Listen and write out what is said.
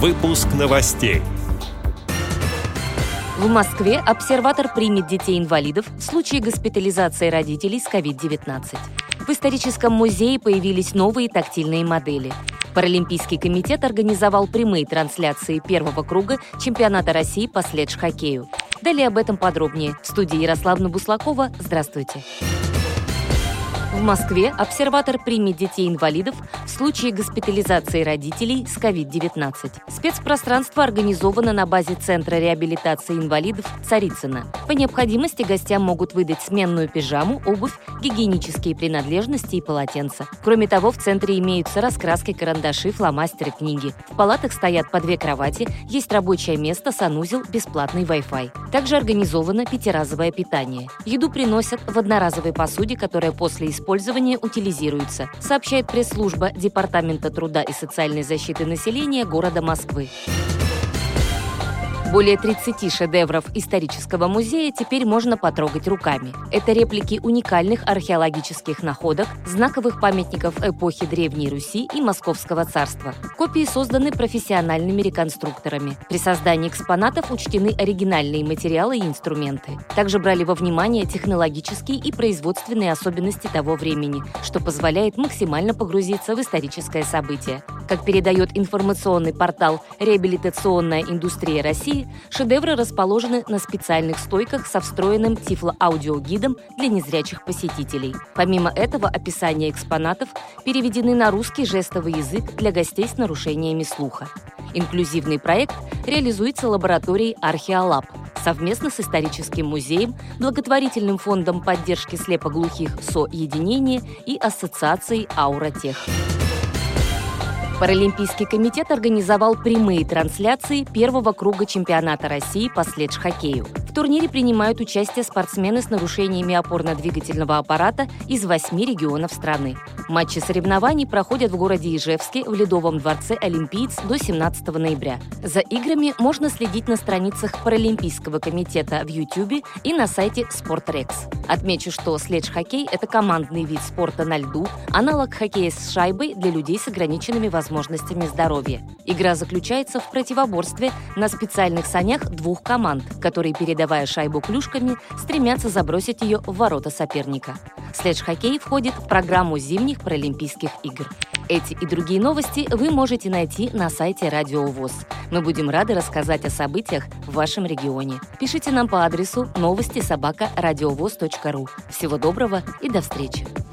Выпуск новостей. В Москве обсерватор примет детей-инвалидов в случае госпитализации родителей с COVID-19. В историческом музее появились новые тактильные модели. Паралимпийский комитет организовал прямые трансляции первого круга чемпионата России по следж-хоккею. Далее об этом подробнее. В студии Ярославна Буслакова. Здравствуйте. В Москве обсерватор примет детей-инвалидов в случае госпитализации родителей с COVID-19. Спецпространство организовано на базе Центра реабилитации инвалидов Царицына. По необходимости гостям могут выдать сменную пижаму, обувь, гигиенические принадлежности и полотенца. Кроме того, в центре имеются раскраски, карандаши, фломастеры, книги. В палатах стоят по две кровати, есть рабочее место, санузел, бесплатный Wi-Fi. Также организовано пятиразовое питание. Еду приносят в одноразовой посуде, которая после использования утилизируются, сообщает пресс-служба Департамента труда и социальной защиты населения города Москвы. Более 30 шедевров исторического музея теперь можно потрогать руками. Это реплики уникальных археологических находок, знаковых памятников эпохи Древней Руси и Московского царства. Копии созданы профессиональными реконструкторами. При создании экспонатов учтены оригинальные материалы и инструменты. Также брали во внимание технологические и производственные особенности того времени, что позволяет максимально погрузиться в историческое событие. Как передает информационный портал «Реабилитационная индустрия России», шедевры расположены на специальных стойках со встроенным тифлоаудиогидом для незрячих посетителей. Помимо этого, описания экспонатов переведены на русский жестовый язык для гостей с нарушениями слуха. Инклюзивный проект реализуется лабораторией «Археолаб», совместно с историческим музеем, благотворительным фондом поддержки слепоглухих «Соединение» и ассоциацией «Ауратех». Паралимпийский комитет организовал прямые трансляции первого круга чемпионата России по следж-хоккею. В турнире принимают участие спортсмены с нарушениями опорно-двигательного аппарата из восьми регионов страны. Матчи соревнований проходят в городе Ижевске в Ледовом дворце «Олимпиец» до 17 ноября. За играми можно следить на страницах Паралимпийского комитета в YouTube и на сайте «Спортрекс». Отмечу, что следж-хоккей – это командный вид спорта на льду, аналог хоккея с шайбой для людей с ограниченными возможностями здоровья. Игра заключается в противоборстве на специальных санях двух команд, которые, передавая шайбу клюшками, стремятся забросить ее в ворота соперника. Следж-хоккей входит в программу зимних Паралимпийских игр. Эти и другие новости вы можете найти на сайте Радио ВОЗ. Мы будем рады рассказать о событиях в вашем регионе. Пишите нам по адресу новости собака ру. Всего доброго и до встречи!